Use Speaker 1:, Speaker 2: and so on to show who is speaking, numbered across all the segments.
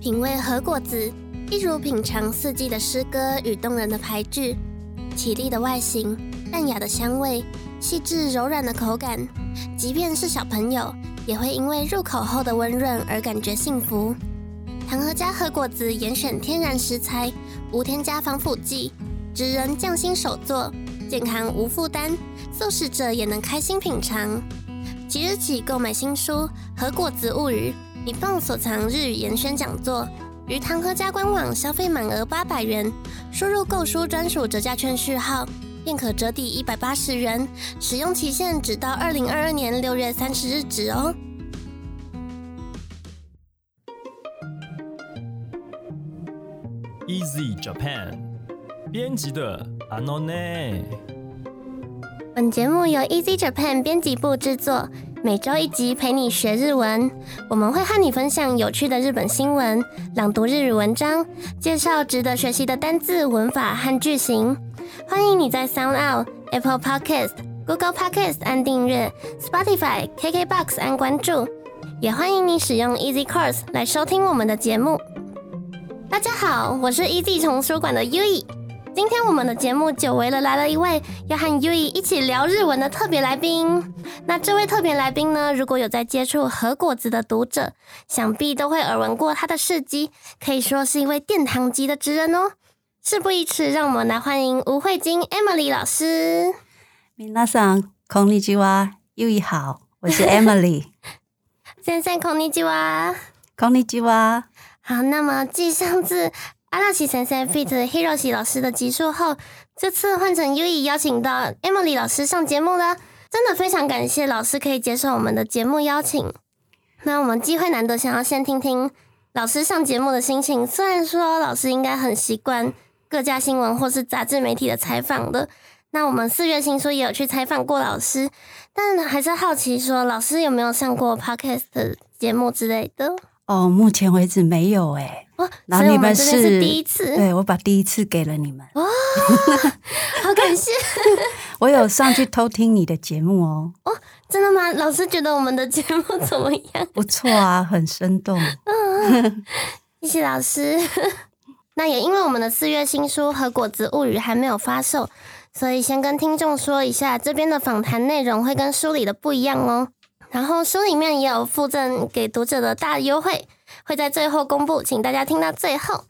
Speaker 1: 品味和果子，一如品尝四季的诗歌与动人的牌句。绮丽的外形，淡雅的香味，细致柔软的口感，即便是小朋友也会因为入口后的温润而感觉幸福。糖和家和果子严选天然食材，无添加防腐剂，职人匠心手作，健康无负担，素食者也能开心品尝。即日起购买新书《和果子物语》，你放所藏日语研宣讲座。于唐和家官网消费满额八百元，输入购书专属折价券序号，便可折抵一百八十元，使用期限直到二零二二年六月三十日止哦。
Speaker 2: Easy Japan 编辑的阿诺内，
Speaker 1: 本节目由 Easy Japan 编辑部制作。每周一集陪你学日文，我们会和你分享有趣的日本新闻，朗读日语文章，介绍值得学习的单字、文法和句型。欢迎你在 Sound Out、Apple Podcast、Google Podcast 按订阅，Spotify、KKBox 按关注，也欢迎你使用 Easy Course 来收听我们的节目。大家好，我是 Easy 丛书馆的 U E。今天我们的节目久违了，来了一位要和 U E 一起聊日文的特别来宾。那这位特别来宾呢，如果有在接触和果子的读者，想必都会耳闻过他的事迹，可以说是一位殿堂级的职人哦。事不宜迟，让我们来欢迎吴慧晶 Emily 老师。
Speaker 3: 皆さんこんにちは，U E 好，我是 Emily。
Speaker 1: 先生こんにちは，
Speaker 3: こんにちは。
Speaker 1: 好，那么继上次。 阿拉奇先生 feat. Hiroshi 老师的集数后，这次换成 U E 邀请到 Emily 老师上节目了，真的非常感谢老师可以接受我们的节目邀请。那我们机会难得，想要先听听老师上节目的心情。虽然说老师应该很习惯各家新闻或是杂志媒体的采访的，那我们四月新书也有去采访过老师，但还是好奇说老师有没有上过 podcast 节目之类的。
Speaker 3: 哦，目前为止没有哎。
Speaker 1: 哦，然后你们是第一次。
Speaker 3: 对，我把第一次给了你们。
Speaker 1: 哇，好感谢！
Speaker 3: 我有上去偷听你的节目哦。
Speaker 1: 哦，真的吗？老师觉得我们的节目 怎么样？
Speaker 3: 不错啊，很生动。
Speaker 1: 嗯，谢谢老师。那也因为我们的四月新书《和果子物语》还没有发售，所以先跟听众说一下，这边的访谈内容会跟书里的不一样哦。然后书里面也有附赠给读者的大优惠，会在最后公布，请大家听到最后。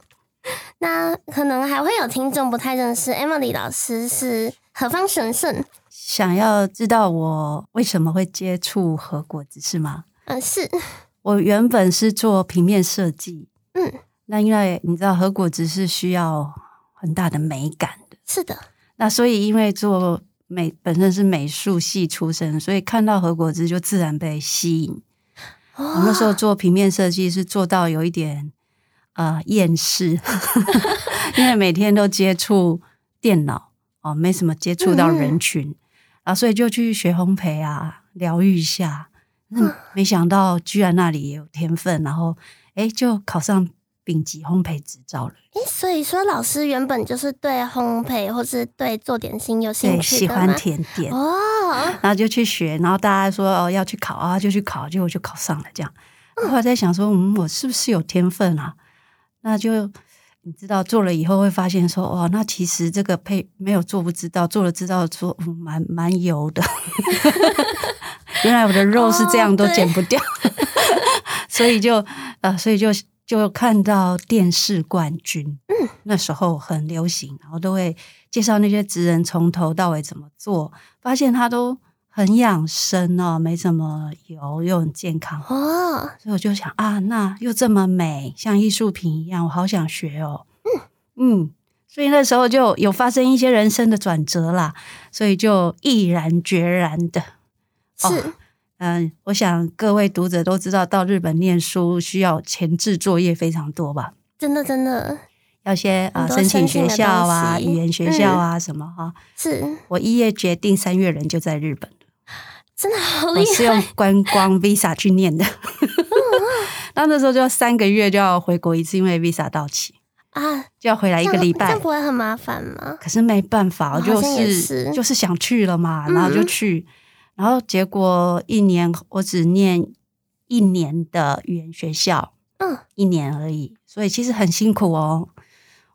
Speaker 1: 那可能还会有听众不太认识 Emily 老师是何方神圣，
Speaker 3: 想要知道我为什么会接触和果子是吗？
Speaker 1: 嗯，是
Speaker 3: 我原本是做平面设计，
Speaker 1: 嗯，
Speaker 3: 那因为你知道和果子是需要很大的美感的，
Speaker 1: 是的，
Speaker 3: 那所以因为做。美本身是美术系出身，所以看到何果子就自然被吸引。我那时候做平面设计是做到有一点呃厌世，因为每天都接触电脑哦，没什么接触到人群啊，所以就去学烘焙啊，疗愈一下。没想到居然那里也有天分，然后哎就考上。丙级烘焙执照了，
Speaker 1: 诶，所以说老师原本就是对烘焙或是对做点心有兴趣
Speaker 3: 喜欢甜点
Speaker 1: 哦，
Speaker 3: 然后就去学，然后大家说哦要去考啊，就去考，结果就考上了。这样，后来在想说，嗯，我是不是有天分啊？那就你知道做了以后会发现说，哦，那其实这个配没有做不知道，做了知道做蛮蛮油的。原来我的肉是这样都减不掉，所以就呃，所以就。就看到电视冠军，
Speaker 1: 嗯，
Speaker 3: 那时候很流行，然后都会介绍那些职人从头到尾怎么做，发现他都很养生哦，没怎么油，又很健康。
Speaker 1: 哦，
Speaker 3: 所以我就想啊，那又这么美，像艺术品一样，我好想学哦，
Speaker 1: 嗯。
Speaker 3: 嗯，所以那时候就有发生一些人生的转折啦，所以就毅然决然的
Speaker 1: 是。
Speaker 3: 嗯，我想各位读者都知道，到日本念书需要前置作业非常多吧？
Speaker 1: 真的，真的
Speaker 3: 要先啊申请学校啊，语言学校啊什么哈。
Speaker 1: 是
Speaker 3: 我一月决定，三月人就在日本
Speaker 1: 真的好厉害！
Speaker 3: 我是用观光 visa 去念的，那那时候就要三个月就要回国一次，因为 visa 到期
Speaker 1: 啊，
Speaker 3: 就要回来一个礼拜，
Speaker 1: 这不会很麻烦吗？
Speaker 3: 可是没办法，就是就是想去了嘛，然后就去。然后结果一年我只念一年的语言学校，
Speaker 1: 嗯，
Speaker 3: 一年而已，所以其实很辛苦哦。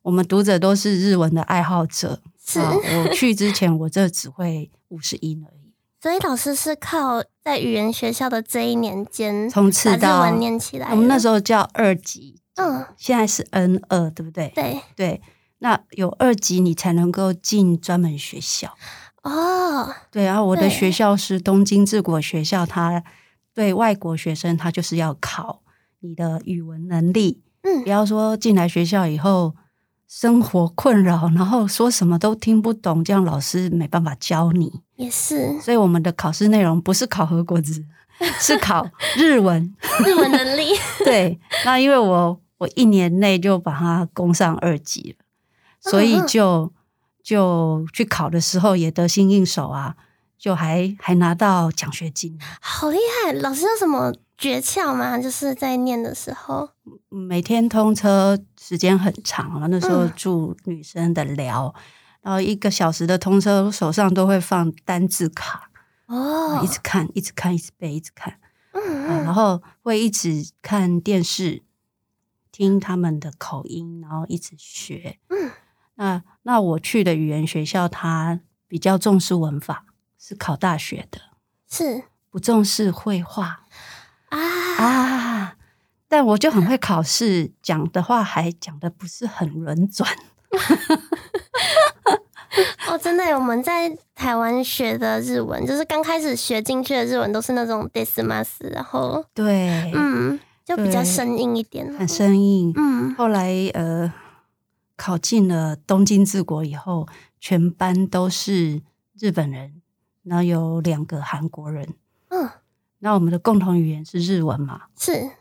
Speaker 3: 我们读者都是日文的爱好者，
Speaker 1: 是
Speaker 3: 啊我去之前我这只会五十音而已，
Speaker 1: 所以老师是靠在语言学校的这一年间，
Speaker 3: 冲刺
Speaker 1: 把日
Speaker 3: 到
Speaker 1: 文念起来。
Speaker 3: 我们那时候叫二级，
Speaker 1: 嗯，
Speaker 3: 现在是 N 二，对不对？
Speaker 1: 对，
Speaker 3: 对，那有二级你才能够进专门学校。
Speaker 1: 哦，
Speaker 3: 对，然后我的学校是东京治国学校，他对外国学生，他就是要考你的语文能力。
Speaker 1: 嗯
Speaker 3: 不要说进来学校以后生活困扰，然后说什么都听不懂，这样老师没办法教你。
Speaker 1: 也是
Speaker 3: 所以我们的考试内容不是考核国字，是考 日文。
Speaker 1: 日文能力。
Speaker 3: 对，那因为我我一年内就把它攻上二级了，所以就就去考的时候也得心应手啊，就还还拿到奖学金。
Speaker 1: 好厉害！老师有什么诀窍吗？就是在念的时候，
Speaker 3: 每天通车时间很长啊，那时候
Speaker 1: 嗯
Speaker 3: 住女生的寮，然后一个小时的通车，手上都会放单字卡，
Speaker 1: 哦，
Speaker 3: 一直看，一直看，一直背，一直看。
Speaker 1: 嗯嗯
Speaker 3: 啊然后会一直看电视，听他们的口音，然后一直学。
Speaker 1: 嗯，
Speaker 3: 那那我去的语言学校，他比较重视文法，是考大学的，
Speaker 1: 是
Speaker 3: 不重视绘画
Speaker 1: 啊，
Speaker 3: 啊。但我就很会考试，讲的话还讲的不是很轮转。
Speaker 1: 哦，真的，我们在台湾学的日文，就是刚开始学进去的日文都是那种 dismas，然后
Speaker 3: 对，
Speaker 1: 嗯，就比较生硬一点，
Speaker 3: 很生硬。
Speaker 1: 嗯，
Speaker 3: 后来呃，考进了东京治国以后，全班都是日本人，然后有两个韩国人。
Speaker 1: 嗯，
Speaker 3: 那我们的共同语言是日文嘛？
Speaker 1: 是。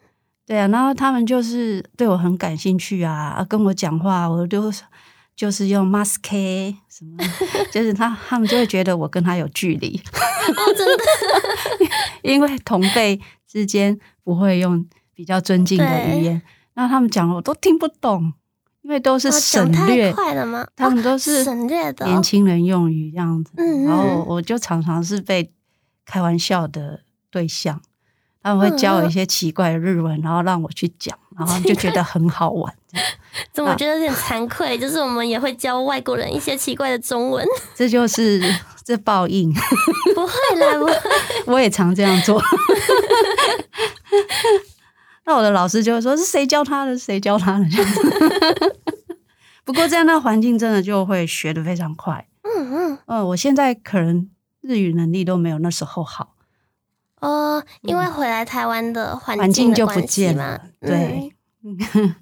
Speaker 3: 对啊，然后他们就是对我很感兴趣啊，啊跟我讲话，我就就是用 mask 什么，就是他他们就会觉得我跟他有距离，
Speaker 1: 哦，真的，
Speaker 3: 因为同辈之间不会用比较尊敬的语言，那他们讲了我都听不懂，因为都是
Speaker 1: 哦
Speaker 3: 省略，
Speaker 1: 快了吗？
Speaker 3: 他们都是
Speaker 1: 哦省略的哦
Speaker 3: 年轻人用语这样子，然后我就常常是被开玩笑的对象，他们会教我一些奇怪的日文，然后让我去讲，然后就觉得很好玩。
Speaker 1: 怎么觉得有点惭愧？就是我们也会教外国人一些奇怪的中文，
Speaker 3: 这就是这报应，
Speaker 1: 不会啦，不会，
Speaker 3: 我也常这样做。那我的老师就会说：“是谁教他的？谁教他的？” 不过在那环境真的就会学的非常快。
Speaker 1: 嗯嗯，
Speaker 3: 嗯，我现在可能日语能力都没有那时候好。
Speaker 1: 哦，因为回来台湾的环
Speaker 3: 环境就不见了，对
Speaker 1: 嗯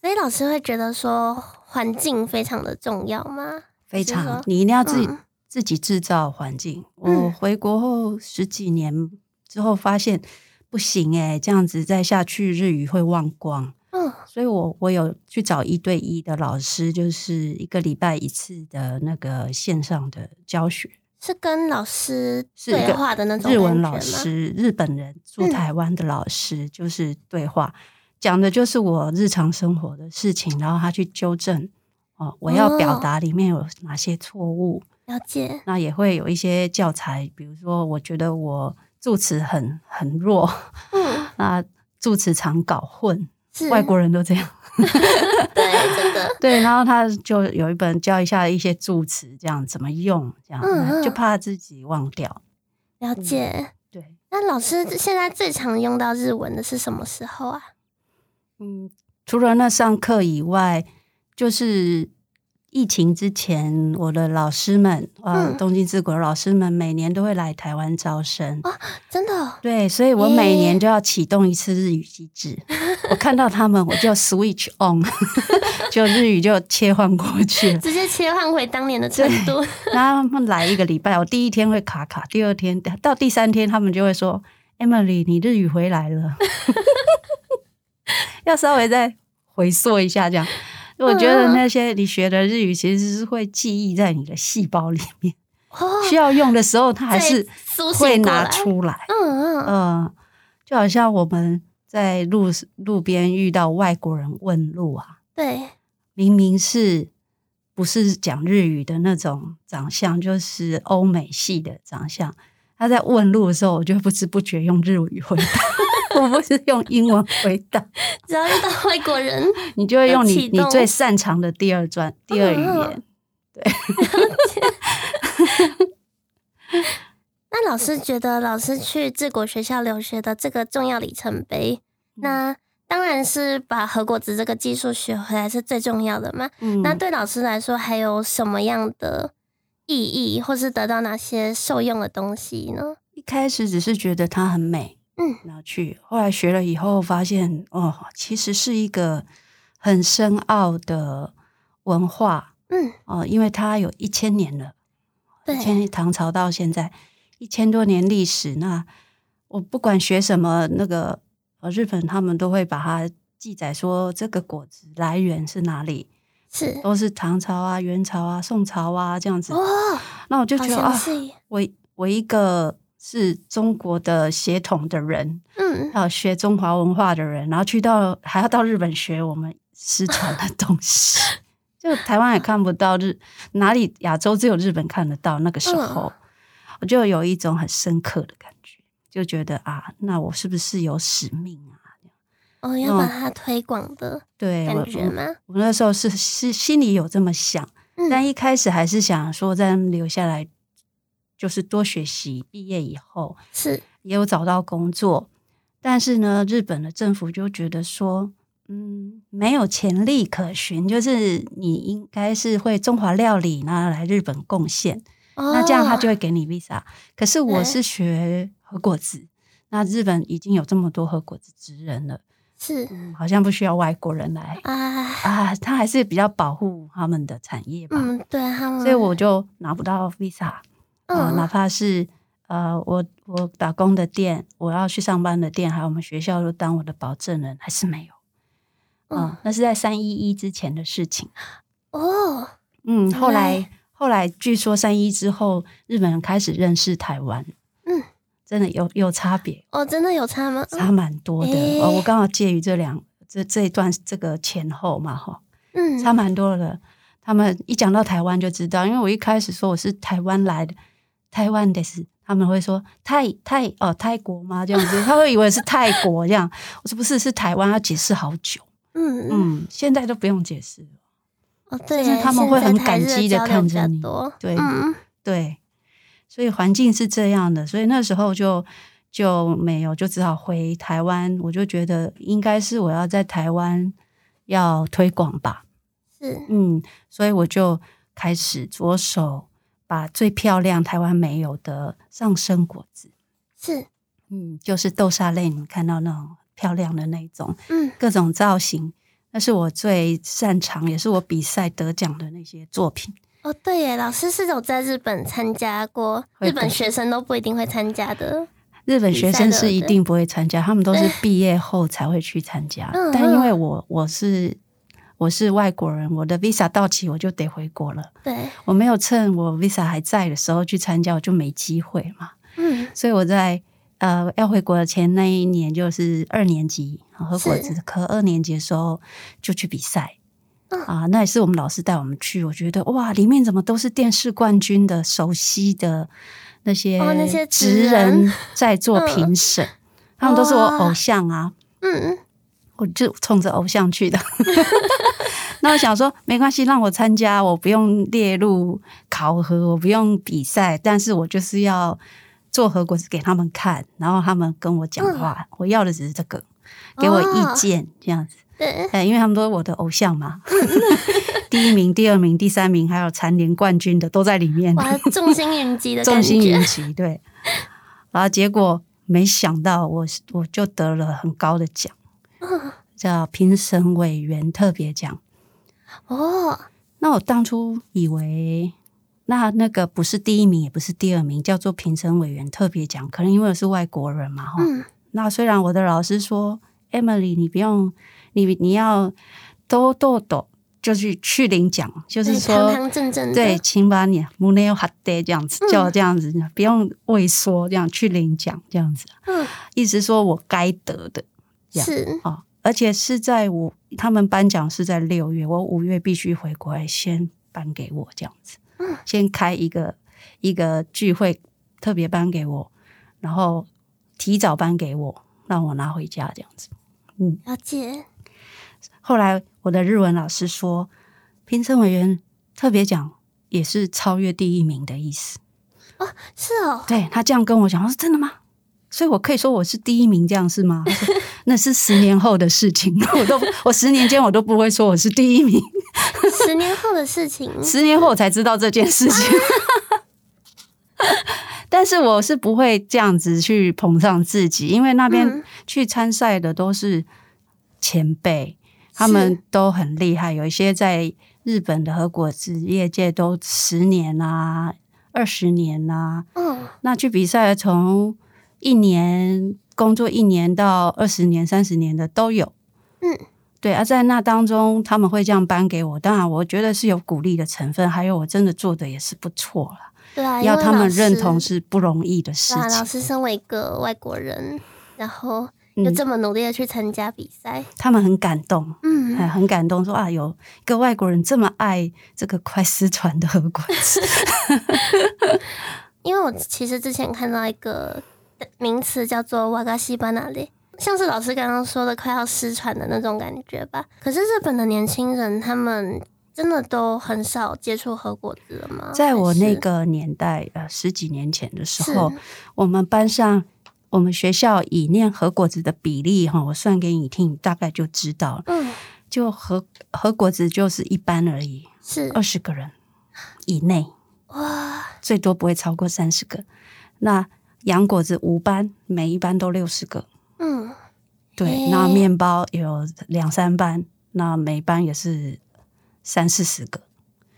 Speaker 1: 所以老师会觉得说环境非常的重要吗？
Speaker 3: 非常，你一定要自己、
Speaker 1: 嗯
Speaker 3: 自己制造环境。
Speaker 1: 嗯
Speaker 3: 我回国后十几年之后发现不行诶、这样子再下去日语会忘光。
Speaker 1: 嗯
Speaker 3: 所以我我有去找一对一的老师，就是一个礼拜一次的那个线上的教学，
Speaker 1: 是跟老师对话的那种
Speaker 3: 日文老师，日本人住
Speaker 1: 嗯
Speaker 3: 台湾的老师，就是对话，讲的就是我日常生活的事情，然后他去纠正哦，我要表达里面有哪些错误。
Speaker 1: 了解，
Speaker 3: 那也会有一些教材，比如说，我觉得我助词很很弱，
Speaker 1: 嗯，
Speaker 3: 那助词常搞混，
Speaker 1: 是
Speaker 3: 外国人都这样。
Speaker 1: 对，真的，
Speaker 3: 对，然后他就有一本教一下一些助词，这样怎么用，这样、就怕自己忘掉。
Speaker 1: 了解。
Speaker 3: 对，
Speaker 1: 那老师现在最常用到日文的是什么时候啊？
Speaker 3: 嗯，除了那上课以外，就是疫情之前，我的老师们，呃，
Speaker 1: 嗯
Speaker 3: 东京之国的老师们每年都会来台湾招生。
Speaker 1: 真的哦
Speaker 3: 对，所以我每年就要启动一次日语机制。我看到他们，我就 switch on，就日语就切换过去了。
Speaker 1: 直接切换回当年的程度。
Speaker 3: 然后他们来一个礼拜，我第一天会卡卡，第二天到第三天，他们就会说：“Emily，你日语回来了。” 要稍微再回溯一下，这样。我觉得那些你学的日语其实是会记忆在你的细胞里面，
Speaker 1: 哦，
Speaker 3: 需要用的时候，它还是会拿出来。
Speaker 1: 嗯嗯，
Speaker 3: 嗯，就好像我们在路路边遇到外国人问路啊，
Speaker 1: 对，
Speaker 3: 明明是不是讲日语的那种长相，就是欧美系的长相，他在问路的时候，我就不知不觉用日语回答。我不是用英文回答，
Speaker 1: 只要遇到外国人，
Speaker 3: 你就会用你你最擅长的第二专第二语言。对。
Speaker 1: 那老师觉得，老师去治国学校留学的这个重要里程碑，那当然是把和果子这个技术学回来是最重要的嘛。
Speaker 3: 嗯。
Speaker 1: 那对老师来说，还有什么样的意义，或是得到哪些受用的东西呢？
Speaker 3: 一开始只是觉得它很美，
Speaker 1: 嗯，
Speaker 3: 然后去，后来学了以后发现，哦，其实是一个很深奥的文化
Speaker 1: 嗯，
Speaker 3: 哦，因为它有一千年了，
Speaker 1: 对，
Speaker 3: 从唐朝到现在一千多年历史。那我不管学什么，那个呃，日本他们都会把它记载说这个果子来源是哪里，
Speaker 1: 是
Speaker 3: 都是唐朝啊、元朝啊、宋朝啊这样子。
Speaker 1: 哦，
Speaker 3: 那我就觉得啊，我我一个是中国的血统的人，
Speaker 1: 嗯，
Speaker 3: 还有学中华文化的人，然后去到还要到日本学我们失传的东西，就台湾也看不到日哪里亚洲只有日本看得到。那个时候，我就有一种很深刻的感觉，就觉得啊，那我是不是有使命啊？
Speaker 1: 哦，要把它推广的
Speaker 3: 对我
Speaker 1: 感觉吗？
Speaker 3: 我我那时候是是心里有这么想，
Speaker 1: 嗯
Speaker 3: 但一开始还是想说在留下来，就是多学习，毕业以后
Speaker 1: 是，
Speaker 3: 也有找到工作，但是呢，日本的政府就觉得说，嗯，没有潜力可循，就是你应该是会中华料理呢来日本贡献，那这样他就
Speaker 1: 哦
Speaker 3: 会给你 visa。可是我是学和果子，那日本已经有这么多和果子职人了，
Speaker 1: 是。
Speaker 3: 好像不需要外国人来
Speaker 1: 啊，
Speaker 3: 啊，他还是比较保护他们的产业吧，
Speaker 1: 嗯，对他。们，
Speaker 3: 所以我就拿不到 visa。啊、哪
Speaker 1: 嗯
Speaker 3: 怕是呃，我我打工的店，我要去上班的店，还有我们学校都当我的保证人，还是没有。嗯，
Speaker 1: 嗯
Speaker 3: 那是在三一一之前的事情。
Speaker 1: 哦，
Speaker 3: 嗯，后来
Speaker 1: 来
Speaker 3: 后来据说三一之后，日本人开始认识台湾，
Speaker 1: 嗯，
Speaker 3: 真的有有差别，
Speaker 1: 哦，真的有差吗？
Speaker 3: 差蛮多的。
Speaker 1: 诶
Speaker 3: 哦，我刚好介于这两这这一段这个前后嘛，哈，
Speaker 1: 嗯，
Speaker 3: 差蛮多的。他们一讲到台湾就知道，因为我一开始说我是台湾来的，台湾的是他们会说泰泰哦泰国吗？这样子，他会以为是泰国这样。我说不是，是台湾，要解释好久。
Speaker 1: 嗯嗯，
Speaker 3: 嗯，现在都不用解释了。
Speaker 1: 哦，对耶，
Speaker 3: 就是他们会很感激地
Speaker 1: 交流比较
Speaker 3: 看着你
Speaker 1: 多
Speaker 3: 对
Speaker 1: 嗯，
Speaker 3: 对，所以环境是这样的，所以那时候就就没有，就只好回台湾。我就觉得应该是我要在台湾要推广吧。
Speaker 1: 是，
Speaker 3: 嗯，所以我就开始着手把最漂亮台湾没有的上生果子，
Speaker 1: 是，
Speaker 3: 嗯，就是豆沙类，你们看到那种漂亮的那种
Speaker 1: 嗯，
Speaker 3: 各种造型，那是我最擅长，也是我比赛得奖的那些作品。
Speaker 1: 哦，对耶，老师是有在日本参加过，日本学生都不一定会参加的。
Speaker 3: 日本学生是一定不会参加，他们都是 毕业后才会去参加。
Speaker 1: 嗯
Speaker 3: 但因为
Speaker 1: 嗯
Speaker 3: 我我是我是外国人，我的 visa 到期我就得回国了。
Speaker 1: 对，
Speaker 3: 我没有趁我 visa 还在的时候去参加，我就没机会嘛。
Speaker 1: 嗯，
Speaker 3: 所以我在呃要回国的前那一年，就是二年级和果子科二年级的时候就去比赛。
Speaker 1: 嗯
Speaker 3: 啊，那也是我们老师带我们去，我觉得哇，里面怎么都是电视冠军的熟悉的那些
Speaker 1: 哦那些职
Speaker 3: 职
Speaker 1: 人
Speaker 3: 人在做
Speaker 1: 嗯。
Speaker 3: 评审，他们都是我偶像啊，
Speaker 1: 嗯，
Speaker 3: 我就冲着偶像去的。那我想说，没关系，让我参加，我不用列入考核，我不用比赛，但是我就是要做核果子给他们看，然后他们跟我讲话，我要的只是这个，给我意见，这样子。
Speaker 1: 对，
Speaker 3: 哎，因为他们都是我的偶像嘛，第一名、第二名、第三名，还有蝉联冠军的都在里面，
Speaker 1: 哇，众星云集的感
Speaker 3: 众星云，集，对。然后结果没想到我我就得了很高的奖，
Speaker 1: 嗯
Speaker 3: 叫评审委员特别奖。
Speaker 1: 哦，
Speaker 3: 那我当初以为，那那个不是第一名，也不是第二名，叫做评审委员特别奖。可能因为我是外国人嘛，哈、
Speaker 1: 嗯，
Speaker 3: 那虽然我的老师说，Emily，你不用，你你要多多多，就是去领奖，就是说，
Speaker 1: 堂堂正正，
Speaker 3: 对，请把你 m o n e h a d 这样子，
Speaker 1: 嗯。
Speaker 3: 叫我这样子，不用畏缩，这样去领奖，这样子，
Speaker 1: 嗯，
Speaker 3: 意思说我该得的这样
Speaker 1: 是，
Speaker 3: 啊、而且是在我他们颁奖是在六月，我五月必须回国来先颁给我这样子，
Speaker 1: 嗯
Speaker 3: 先开一个一个聚会，特别颁给我，然后提早颁给我，让我拿回家这样子。
Speaker 1: 嗯了解。
Speaker 3: 后来我的日文老师说，评审委员特别奖也是超越第一名的意思。
Speaker 1: 哦是哦，
Speaker 3: 对他这样跟我讲，我说真的吗？所以我可以说我是第一名，这样是吗？那是十年后的事情，我都我十年间我都不会说我是第一名，
Speaker 1: 十年后的事情。
Speaker 3: 十年后我才知道这件事情。但是我是不会这样子去捧上自己，因为那边
Speaker 1: 嗯
Speaker 3: 去参赛的都是前辈，他们都很厉害，有一些在日本的和果子业界都十年啊、二十年啊，
Speaker 1: 嗯，
Speaker 3: 那去比赛从一年工作一年到二十年、三十年的都有。
Speaker 1: 嗯，
Speaker 3: 对啊，在那当中他们会这样颁给我，当然我觉得是有鼓励的成分，还有我真的做的也是不错了。
Speaker 1: 对啊，
Speaker 3: 要他们认同是不容易的事
Speaker 1: 情啊，老，师身为一个外国人，然后又
Speaker 3: 嗯
Speaker 1: 这么努力的去参加比赛，
Speaker 3: 他们很感动。
Speaker 1: 嗯，
Speaker 3: 哎很感动，说啊，有一个外国人这么爱这个快失传的和果子，
Speaker 1: 因为我其实之前看到一个名词叫做瓦嘎西巴纳列，像是老师刚刚说的快要失传的那种感觉吧。可是日本的年轻人他们真的都很少接触和果子了吗？
Speaker 3: 在我那个年代，呃，十几年前的时候，我们班上，我们学校以念和果子的比例哈，我算给你听，你大概就知道了。
Speaker 1: 嗯
Speaker 3: 就和和果子就是一般而已，
Speaker 1: 是
Speaker 3: 二十个人以内，
Speaker 1: 哇
Speaker 3: 最多不会超过三十个。那洋果子五班，每一班都六十个，
Speaker 1: 嗯
Speaker 3: 对。那面包有两三班，那每班也是三四十个。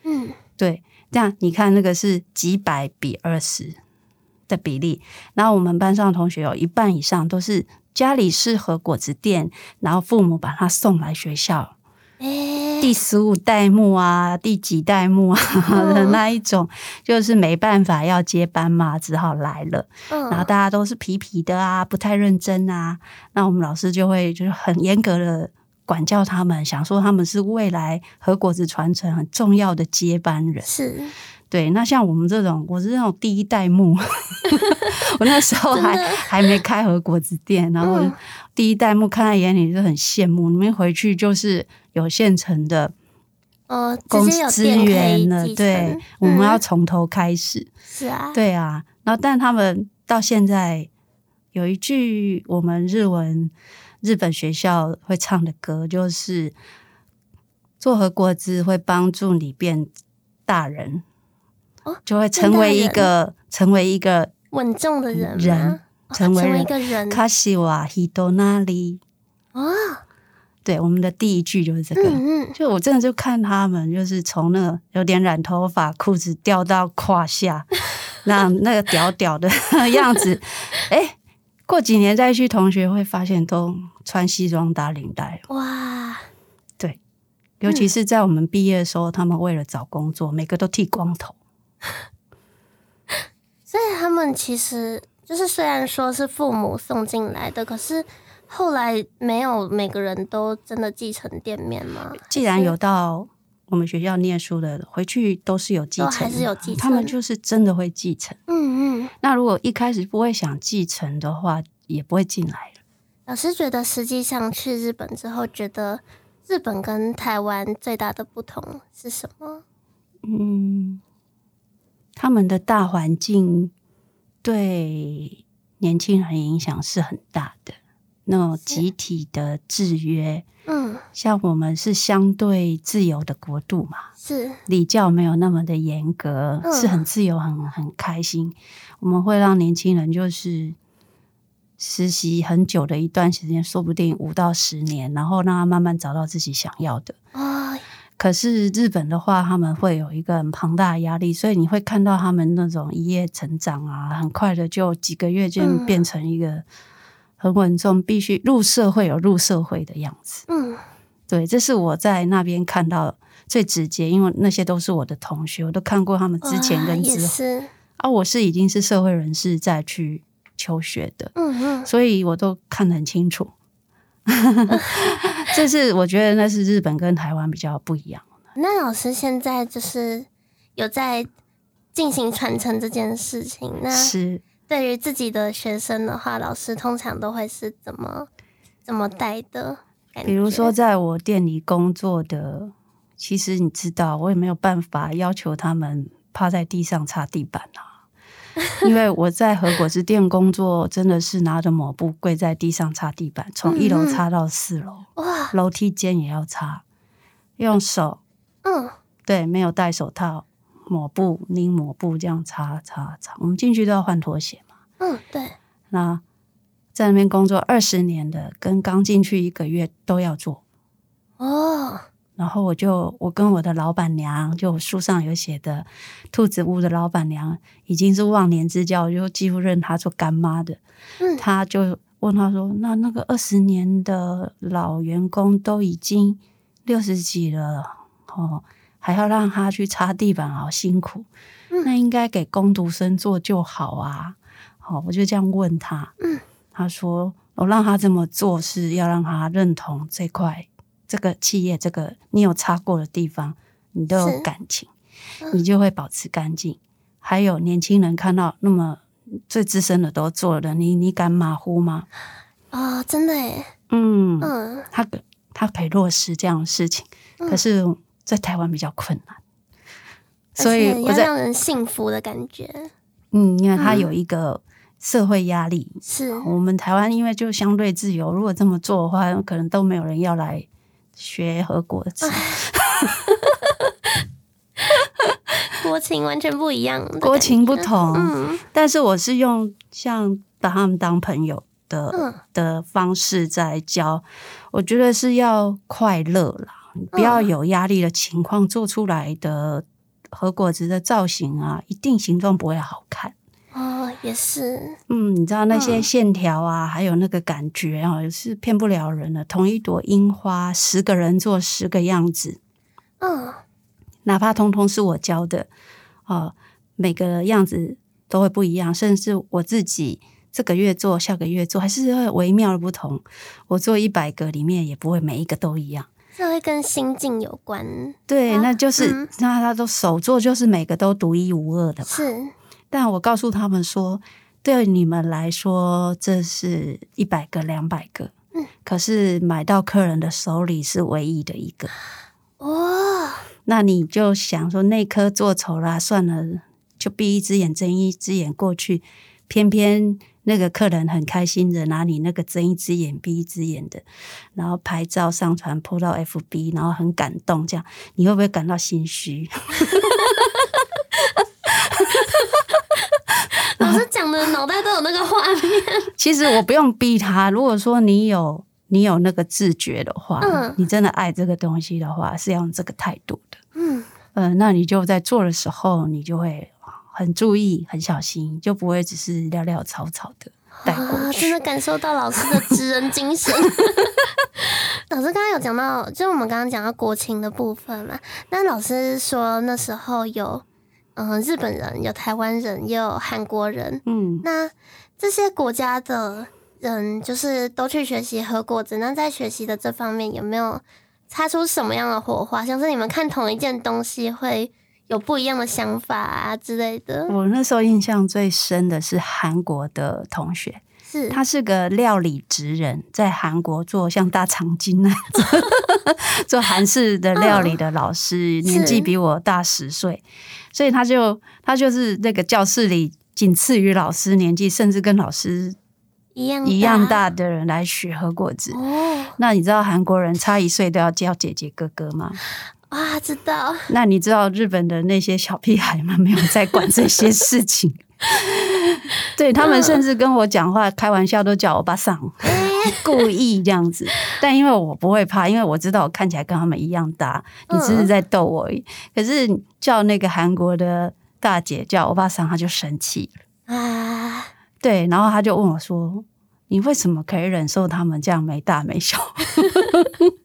Speaker 1: 嗯
Speaker 3: 对，这样你看那个是几百比二十的比例，然后我们班上的同学有一半以上都是家里是和果子店，然后父母把他送来学校，
Speaker 1: 诶
Speaker 3: 第十五代目啊，第几代目啊的 那一种，就是没办法要接班嘛，只好来了。
Speaker 1: 嗯。
Speaker 3: 然后大家都是皮皮的啊，不太认真啊，那我们老师就会就是很严格的管教他们，想说他们是未来和果子传承很重要的接班人。
Speaker 1: 是。
Speaker 3: 对，那像我们这种，我是那种第一代目，我那时候还还没开和果子店，然后
Speaker 1: 嗯
Speaker 3: 第一代目看在眼里就很羡慕。你们回去就是有现成的
Speaker 1: 呃，
Speaker 3: 公
Speaker 1: 司
Speaker 3: 资源了，对
Speaker 1: 承，
Speaker 3: 我们要
Speaker 1: 嗯
Speaker 3: 从头开始。
Speaker 1: 是啊，
Speaker 3: 对啊，然后但他们到现在有一句我们日文日本学校会唱的歌，就是做和果子会帮助你变大人，
Speaker 1: 哦
Speaker 3: 就会成为一个成为一个
Speaker 1: 稳重的人
Speaker 3: 人。
Speaker 1: 哦 成为一个人。
Speaker 3: 卡西瓦希多那里。
Speaker 1: 啊，
Speaker 3: 对，我们的第一句就是这个。
Speaker 1: 嗯嗯，
Speaker 3: 就我真的就看他们，就是从那个有点染头发，裤子掉到胯下，那那个屌屌的样子，哎，过几年再去同学会发现都穿西装打领带，
Speaker 1: 哇，对。
Speaker 3: 尤其是在我们毕业的时候，他们为了找工作，每个都剃光头。
Speaker 1: 所以他们其实就是虽然说是父母送进来的，可是后来没有每个人都真的继承店面吗？
Speaker 3: 既然有到我们学校念书的，回去都是有继承，
Speaker 1: 还是有继承
Speaker 3: 他们就是真的会继承。
Speaker 1: 嗯嗯，
Speaker 3: 那如果一开始不会想继承的话，也不会进来了。
Speaker 1: 老师觉得实际上去日本之后，觉得日本跟台湾最大的不同是什么？
Speaker 3: 嗯，他们的大环境对年轻人影响是很大的，那种集体的制约，
Speaker 1: 嗯，
Speaker 3: 像我们是相对自由的国度嘛，
Speaker 1: 是。
Speaker 3: 礼教没有那么的严格，
Speaker 1: 嗯。
Speaker 3: 是很自由、很很开心。我们会让年轻人就是实习很久的一段时间，说不定五到十年，然后让他慢慢找到自己想要的。
Speaker 1: 啊、
Speaker 3: 可是日本的话，他们会有一个很庞大的压力，所以你会看到他们那种一夜成长啊，很快的就几个月就
Speaker 1: 嗯
Speaker 3: 变成一个很稳重，必须入社会有入社会的样子。
Speaker 1: 嗯，
Speaker 3: 对，这是我在那边看到最直接，因为那些都是我的同学，我都看过他们之前跟之后
Speaker 1: 是，
Speaker 3: 啊，我是已经是社会人士再去求学的，
Speaker 1: 嗯嗯，
Speaker 3: 所以我都看得很清楚。这是我觉得那是日本跟台湾比较不一样。
Speaker 1: 那老师现在就是有在进行传承这件事情，那
Speaker 3: 是
Speaker 1: 对于自己的学生的话，老师通常都会是怎么怎么带的？
Speaker 3: 比如说，在我店里工作的，其实你知道，我也没有办法要求他们趴在地上擦地板啊，因为我在和果子店工作，真的是拿着抹布跪在地上擦地板，从一楼擦到四楼，哇，楼梯间也要擦，用手，嗯，对，没有戴手套，抹布拧抹布这样擦擦擦，我们进去都要换拖鞋嘛，
Speaker 1: 嗯，对，
Speaker 3: 那。在那边工作二十年的，跟刚进去一个月都要做哦。然后我就我跟我的老板娘，就书上有写的兔子屋的老板娘，已经是忘年之交，就几乎认她做干妈的。嗯，他就问他说：“那那个二十年的老员工都已经六十几了，哦，还要让他去擦地板，好辛苦。那应该给工读生做就好啊。”好，我就这样问他。嗯。他说：“我让他这么做，是要让他认同这块这个企业，这个你有擦过的地方，你都有感情，你就会保持干净。还有年轻人看到那么最资深的都做了，你你敢马虎吗？
Speaker 1: 啊，真的耶！
Speaker 3: 嗯嗯，他他可以落实这样的事情，可是，在台湾比较困难，
Speaker 1: 所以要让人幸福的感觉。
Speaker 3: 嗯，因为他有一个。”社会压力
Speaker 1: 是
Speaker 3: 我们台湾，因为就相对自由。如果这么做的话，可能都没有人要来学和果子。
Speaker 1: 国情完全不一样，
Speaker 3: 国情不同。嗯，但是我是用像把他们当朋友的的方式在教。我觉得是要快乐啦，不要有压力的情况做出来的和果子的造型啊，一定形状不会好看。
Speaker 1: 哦，也是。
Speaker 3: 嗯，你知道那些线条啊，还有那个感觉啊，是骗不了人的。同一朵樱花，十个人做十个样子。嗯，哪怕通通是我教的，哦，每个样子都会不一样。甚至我自己这个月做，下个月做，还是会微妙的不同。我做一百个里面，也不会每一个都一样。
Speaker 1: 这会跟心境有关。
Speaker 3: 对，那就是那他都手做，就是每个都独一无二的嘛。
Speaker 1: 是。
Speaker 3: 但我告诉他们说，对你们来说，这是一百个、两百个，嗯，可是买到客人的手里是唯一的一个，哦！那你就想说，那颗做丑了，算了，就闭一只眼睁一只眼过去，偏偏那个客人很开心的拿你那个睁一只眼闭一只眼的，然后拍照上传铺到 FB，然后很感动，这样你会不会感到心虚？
Speaker 1: 脑袋都有那个画面。
Speaker 3: 其实我不用逼他。如果说你有你有那个自觉的话，嗯，你真的爱这个东西的话，是要用这个态度的。嗯嗯，那你就在做的时候，你就会很注意、很小心，就不会只是潦潦草草的带过
Speaker 1: 去。真的感受到老师的知人精神。老师刚刚有讲到，就我们刚刚讲到国情的部分嘛。那老师说那时候有。嗯，日本人有台湾人，也有韩国人。嗯，那这些国家的人就是都去学习和果子。那在学习的这方面，有没有擦出什么样的火花？像是你们看同一件东西，会有不一样的想法啊之类的。
Speaker 3: 我那时候印象最深的是韩国的同学，
Speaker 1: 是
Speaker 3: 他是个料理职人，在韩国做像大长今那样子 做韩式的料理的老师，年纪比我大十岁。所以他就他就是那个教室里仅次于老师年纪，甚至跟老师
Speaker 1: 一样
Speaker 3: 一样大的人来学和果子。哦，那你知道韩国人差一岁都要叫姐姐哥哥吗？
Speaker 1: 啊，知道。
Speaker 3: 那你知道日本的那些小屁孩们没有在管这些事情？对他们甚至跟我讲话开玩笑都叫我爸上，故意这样子。但因为我不会怕，因为我知道我看起来跟他们一样大，你只是在逗我。可是叫那个韩国的大姐叫我爸上，他就生气了啊。对，然后他就问我说：“你为什么可以忍受他们这样没大没小？”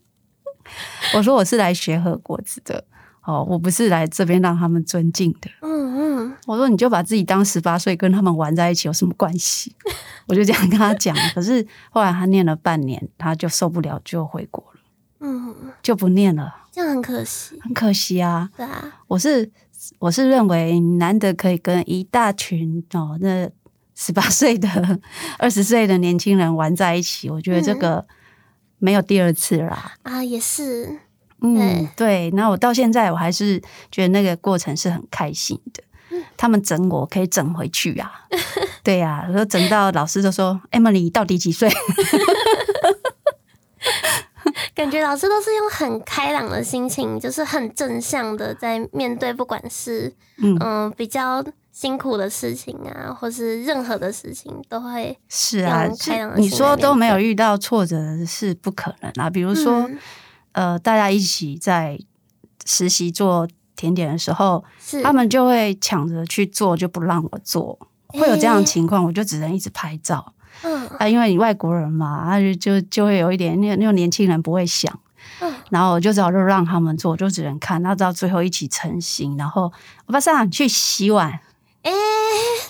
Speaker 3: 我说：“我是来学和果子的。”哦，我不是来这边让他们尊敬的。我说你就把自己当十八岁跟他们玩在一起有什么关系？我就这样跟他讲。可是后来他念了半年，他就受不了，就回国了。嗯，就不念了。
Speaker 1: 这样很可惜，
Speaker 3: 很可惜啊。
Speaker 1: 对啊，
Speaker 3: 我是我是认为难得可以跟一大群哦，那十八岁的、二十岁的年轻人玩在一起，我觉得这个没有第二次啦。
Speaker 1: 啊，也是，
Speaker 3: 嗯，对。那我到现在我还是觉得那个过程是很开心的。他们整我可以整回去啊，对呀、然后整到老师就说：“Emily 到底几岁？”
Speaker 1: 感觉老师都是用很开朗的心情，就是很正向的在面对，不管是
Speaker 3: 嗯
Speaker 1: 嗯、比较辛苦的事情啊，或是任何的事情，都会
Speaker 3: 是啊，你
Speaker 1: 开朗的心来
Speaker 3: 说都没有遇到挫折是不可能啊。比如说，
Speaker 1: 嗯
Speaker 3: 呃，大家一起在实习做甜点的时候，
Speaker 1: 是。
Speaker 3: 他们就会抢着去做，就不让我做，会有这样的情况，我就只能一直拍照。
Speaker 1: 嗯。
Speaker 3: 啊，因为你外国人嘛，啊就就就会有一点那那种年轻人不会想。
Speaker 1: 嗯。
Speaker 3: 然后我就只好就让他们做，我就只能看，那到最后一起成型，然后我把上去洗碗，
Speaker 1: 哎、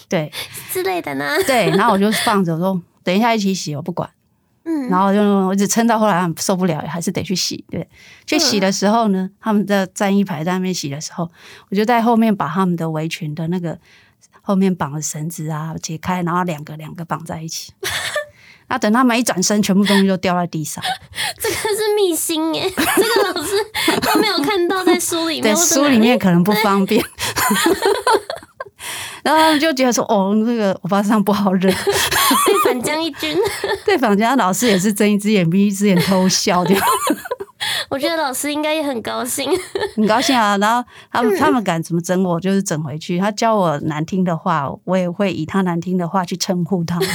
Speaker 3: 对。
Speaker 1: 之类的呢，
Speaker 3: 对，然后我就放着，我说等一下一起洗，我不管。
Speaker 1: 嗯，
Speaker 3: 然后就我一直撑到后来他们受不了，还是得去洗。对，去洗的时候呢，他们在站一排在那边洗的时候，我就在后面把他们的围裙的那个后面绑的绳子啊解开，然后两个两个绑在一起。那等他们一转身，全部东西都掉在地上。
Speaker 1: 这个是秘辛耶，这个老师都没有看到在书里面，
Speaker 3: 书里面可能不方便。然后他们就觉得说：“哦，这个欧巴桑不好惹。
Speaker 1: 对反将一军。”
Speaker 3: 对，反将老师也是睁一只眼闭一只眼偷笑。
Speaker 1: 我觉得老师应该也很高兴。
Speaker 3: 很高兴啊。然后他们他们敢怎么整我，就是整回去。他教我难听的话，我也会以他难听的话去称呼他们。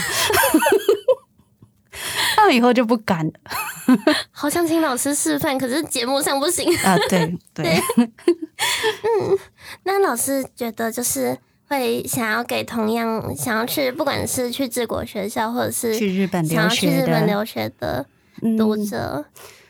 Speaker 3: 他们以后就不敢了
Speaker 1: 好想请老师示范，可是节目上不行。
Speaker 3: 啊！对对，
Speaker 1: 那老师觉得就是会想要给同样想要去，不管是去治国学校，或者是
Speaker 3: 去日本
Speaker 1: 想要去
Speaker 3: 留学的
Speaker 1: 日本留学的读者，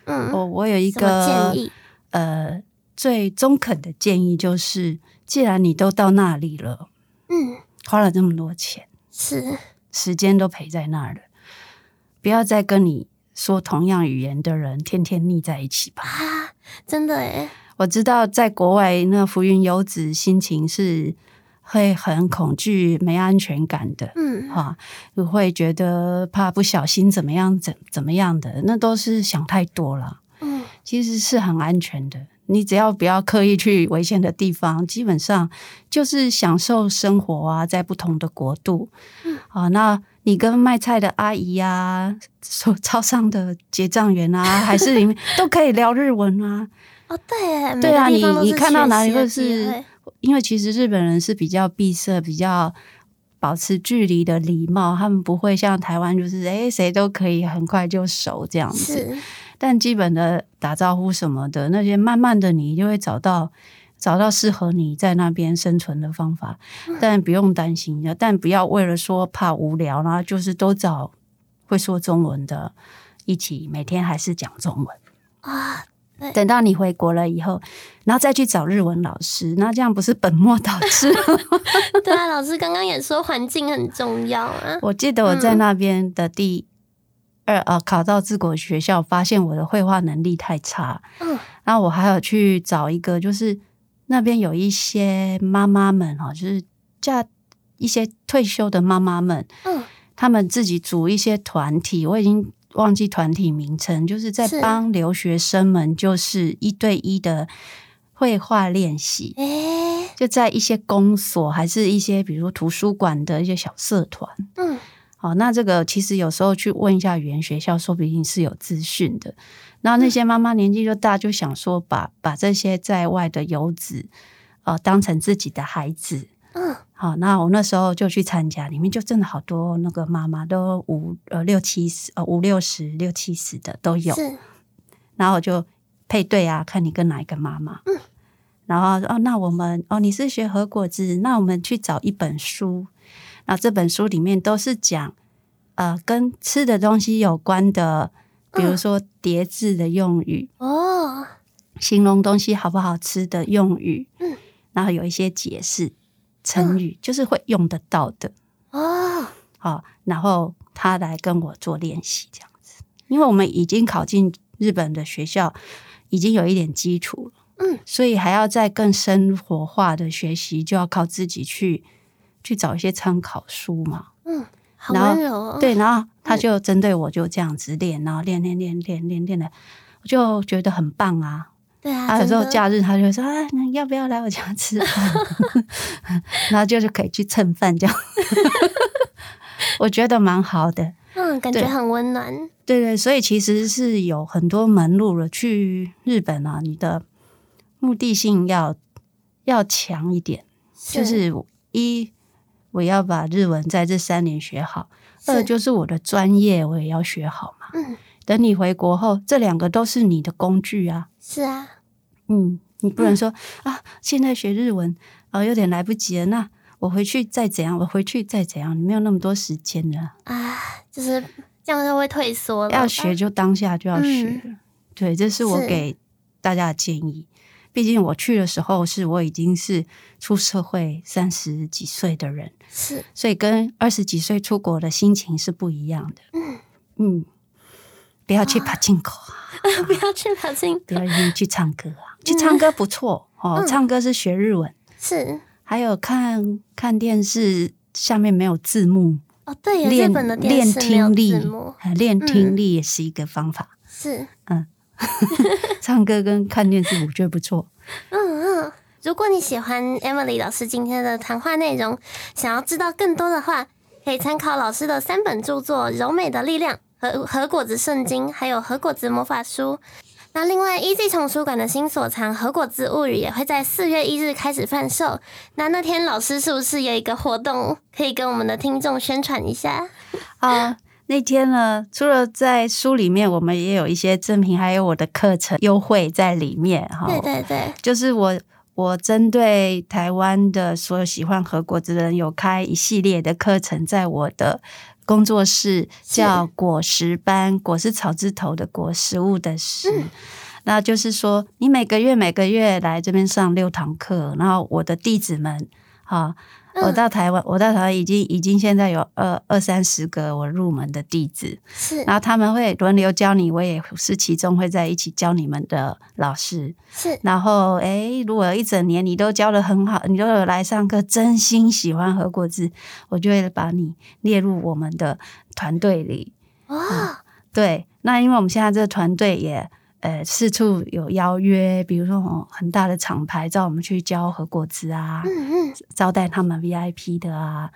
Speaker 1: 嗯，
Speaker 3: 我我有一个
Speaker 1: 建议？
Speaker 3: 呃最中肯的建议，就是既然你都到那里了，
Speaker 1: 嗯，
Speaker 3: 花了这么多钱，
Speaker 1: 是，
Speaker 3: 时间都陪在那儿了，不要再跟你说同样语言的人天天腻在一起吧。
Speaker 1: 啊，真的诶，
Speaker 3: 我知道在国外，那浮云游子心情是会很恐惧、没安全感的，
Speaker 1: 嗯，
Speaker 3: 哈，会觉得怕不小心怎么样、怎怎么样的，那都是想太多了。
Speaker 1: 嗯，
Speaker 3: 其实是很安全的，你只要不要刻意去危险的地方，基本上就是享受生活啊，在不同的国度。
Speaker 1: 嗯，
Speaker 3: 啊，那你跟卖菜的阿姨啊，说超商的结账员啊，还是里面 都可以聊日文啊。
Speaker 1: 哦，对耶，
Speaker 3: 对啊你你看到哪里
Speaker 1: 学习的
Speaker 3: 会是因为其实日本人是比较闭塞，比较保持距离的礼貌，他们不会像台湾就是诶谁都可以很快就熟这样子。但基本的打招呼什么的那些，慢慢的你就会找到找到适合你在那边生存的方法。但不用担心的，但不要为了说怕无聊，然后就是都找会说中文的，一起每天还是讲中文。
Speaker 1: 啊，
Speaker 3: 等到你回国了以后，然后再去找日文老师，那这样不是本末倒置？
Speaker 1: 对啊，老师刚刚也说环境很重要啊。
Speaker 3: 我记得我在那边的第二呃考到治国学校，发现我的绘画能力太差，
Speaker 1: 嗯，
Speaker 3: 然后我还有去找一个，就是那边有一些妈妈们哈，就是嫁一些退休的妈妈们，
Speaker 1: 嗯，
Speaker 3: 他们自己组一些团体，我已经忘记团体名称，就是在帮留学生们，就是一对一的绘画练习。
Speaker 1: 诶，
Speaker 3: 就在一些公所，还是一些比如图书馆的一些小社团，
Speaker 1: 嗯，
Speaker 3: 好，那这个其实有时候去问一下语言学校，说不定是有资讯的。然后那些妈妈年纪就大，就想说把把这些在外的游子，呃，当成自己的孩子。
Speaker 1: 嗯，
Speaker 3: 好，那我那时候就去参加，里面就真的好多那个妈妈都五呃六七十呃五六十六七十的都有。然后我就配对啊，看你跟哪一个妈妈。
Speaker 1: 嗯，
Speaker 3: 然后哦，那我们哦，你是学和果子，那我们去找一本书。那这本书里面都是讲呃跟吃的东西有关的，比如说叠字的用语，
Speaker 1: 哦，
Speaker 3: 形容东西好不好吃的用语。
Speaker 1: 嗯，
Speaker 3: 然后有一些解释成语，就是会用得到的。
Speaker 1: 哦，
Speaker 3: 好，然后他来跟我做练习，这样子，因为我们已经考进日本的学校，已经有一点基础了，
Speaker 1: 嗯，
Speaker 3: 所以还要再更生活化的学习，就要靠自己去去找一些参考书嘛。
Speaker 1: 嗯，好温柔哦。
Speaker 3: 对，然后他就针对我就这样子练，然后练练练练练练的，我就觉得很棒啊。
Speaker 1: 对啊，
Speaker 3: 他有时候假日他就会说啊，你要不要来我家吃饭？然后就是可以去蹭饭这样，我觉得蛮好的。
Speaker 1: 嗯，感觉很温暖。
Speaker 3: 对对，所以其实是有很多门路了。去日本啊，你的目的性要要强一点，就是一我要把日文在这三年学好，二就是我的专业我也要学好嘛。
Speaker 1: 嗯，
Speaker 3: 等你回国后，这两个都是你的工具啊。
Speaker 1: 是啊，
Speaker 3: 嗯，你不能说、啊，现在学日文啊、有点来不及了，那我回去再怎样，我回去再怎样，你没有那么多时间了。
Speaker 1: 啊，就是这样就会退缩了。
Speaker 3: 要学就当下就要学，
Speaker 1: 嗯
Speaker 3: 对，这是我给大家的建议。毕竟我去的时候是我已经是出社会三十几岁的人，
Speaker 1: 是
Speaker 3: 所以跟二十几岁出国的心情是不一样的。
Speaker 1: 嗯
Speaker 3: 嗯，不要去怕进口啊，
Speaker 1: 不要去跑进，
Speaker 3: 不要去去唱歌啊，去唱歌不错哦，
Speaker 1: 嗯。
Speaker 3: 唱歌是学日文，
Speaker 1: 是。
Speaker 3: 还有看看电视，下面没有字幕，
Speaker 1: 哦，对耶，
Speaker 3: 练练听力
Speaker 1: 字幕，，
Speaker 3: 啊练听
Speaker 1: 嗯
Speaker 3: 力也是一个方法。
Speaker 1: 是。嗯。
Speaker 3: 唱歌跟看电视，我觉得不错。
Speaker 1: 嗯嗯。如果你喜欢 Emily 老师今天的谈话内容，想要知道更多的话，可以参考老师的三本著作《柔美的力量》和《和果子圣经》，还有《和果子魔法书》。那另外，Easy 丛书馆的新所藏《和果子物语》也会在四月一日开始贩售。那那天老师是不是有一个活动可以跟我们的听众宣传一下？
Speaker 3: 啊、那天呢，除了在书里面，我们也有一些赠品，还有我的课程优惠在里面哈。
Speaker 1: 对对对，
Speaker 3: 就是我我针对台湾的所有喜欢和果子的人，有开一系列的课程，在我的工作室叫果实班，果是草字头的果，食物的食。那就是说，你每个月每个月来这边上六堂课，然后我的弟子们，哈，我到台湾，我到台湾已经已经现在有二二三十个我入门的弟子，
Speaker 1: 是。
Speaker 3: 然后他们会轮流教你，我也是其中会在一起教你们的老师。
Speaker 1: 是。
Speaker 3: 然后，诶，如果一整年你都教的很好，你都有来上课，真心喜欢和果子，我就会把你列入我们的团队里。
Speaker 1: 哇，
Speaker 3: 对，那因为我们现在这个团队也呃四处有邀约，比如说哦很大的厂牌找我们去交和果子啊，
Speaker 1: 嗯嗯，
Speaker 3: 招待他们 VIP 的啊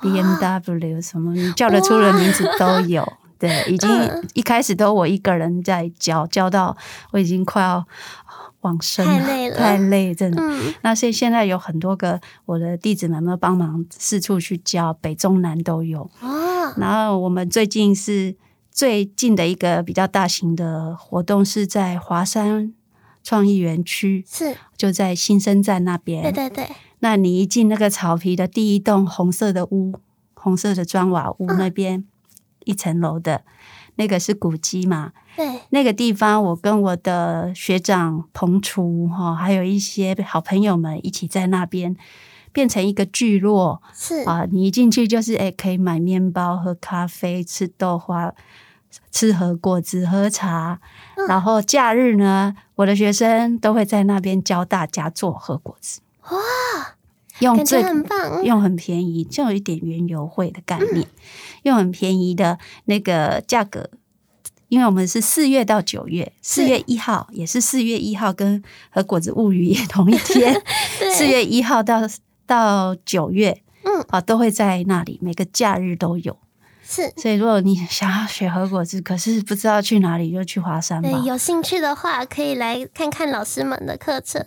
Speaker 3: ，B M W 什么，你叫得出的名字都有。对，已经
Speaker 1: 嗯
Speaker 3: 一开始都我一个人在教，教到我已经快要往生了
Speaker 1: 太累了
Speaker 3: 太累，真的。
Speaker 1: 嗯，
Speaker 3: 那所以现在有很多个我的弟子们们帮忙四处去教，北中南都有。
Speaker 1: 哦，
Speaker 3: 然后我们最近是最近的一个比较大型的活动，是在华山创意园区，
Speaker 1: 是，
Speaker 3: 就在新生站那边。
Speaker 1: 对对对，
Speaker 3: 那你一进那个草皮的第一栋红色的屋，红色的砖瓦屋那边、一层楼的那个是古迹嘛？
Speaker 1: 对，
Speaker 3: 那个地方，我跟我的学长彭厨哈，还有一些好朋友们一起在那边变成一个聚落
Speaker 1: 是，
Speaker 3: 啊！你一进去就是诶，可以买面包、喝咖啡、吃豆花、吃和果子、喝茶。
Speaker 1: 嗯
Speaker 3: 然后假日呢，我的学生都会在那边教大家做和果子。
Speaker 1: 哇，感
Speaker 3: 用最
Speaker 1: 觉很棒，
Speaker 3: 用很便宜，就有一点园游会的概念，用很便宜的那个价格。因为我们是四月到九月，四月一号也是四月一号，跟和果子物语也同一天，四月一号到到九月，
Speaker 1: 嗯
Speaker 3: 啊，都会在那里，每个假日都有。
Speaker 1: 是。
Speaker 3: 所以如果你想要学和果子，可是不知道去哪里，就去华山吧
Speaker 1: 对，。有兴趣的话可以来看看老师们的课程。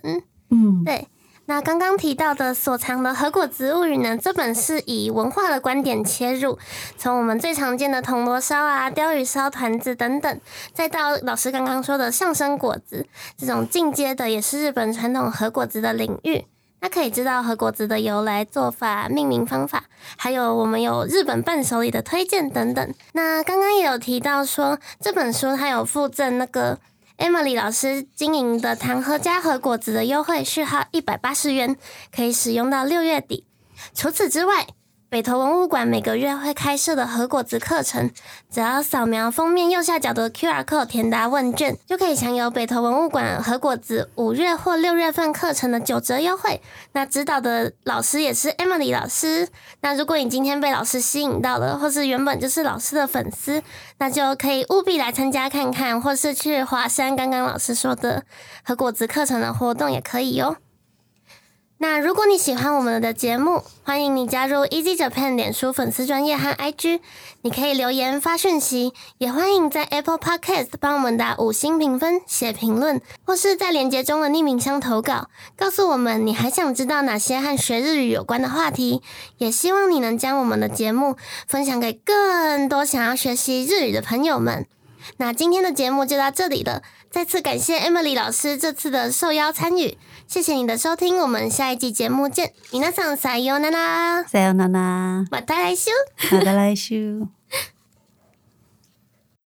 Speaker 3: 嗯，
Speaker 1: 对，那刚刚提到的所藏的《和果植物语》呢，这本是以文化的观点切入，从我们最常见的铜锣烧啊、鲷鱼烧、团子等等，再到老师刚刚说的上升果子这种进阶的，也是日本传统和果子的领域。那可以知道和果子的由来、做法、命名方法，还有我们有日本伴手礼的推荐等等。那刚刚也有提到说，这本书它有附赠那个 Emily 老师经营的糖和家和果子的优惠序号一百八十元，可以使用到六月底。除此之外，北投文物馆每个月会开设的和果子课程，只要扫描封面右下角的 QR code 填答问卷，就可以享有北投文物馆和果子五月或六月份课程的九折优惠。那指导的老师也是 Emily 老师。那如果你今天被老师吸引到了，或是原本就是老师的粉丝，那就可以务必来参加看看，或是去华山刚刚老师说的和果子课程的活动也可以哟。那如果你喜欢我们的节目，欢迎你加入 Easy Japan 脸书粉丝专业和 IG，你可以留言发讯息，也欢迎在 Apple Podcast 帮我们打五星评分、写评论，或是在链接中的匿名箱投稿，告诉我们你还想知道哪些和学日语有关的话题。也希望你能将我们的节目分享给更多想要学习日语的朋友们。那今天的节目就到这里了，再次感谢 Emily 老师这次的受邀参与。谢谢你的收听，我们下一季节目见。皆さんさようなら。
Speaker 3: さようなら。
Speaker 1: また来週。
Speaker 3: また来週。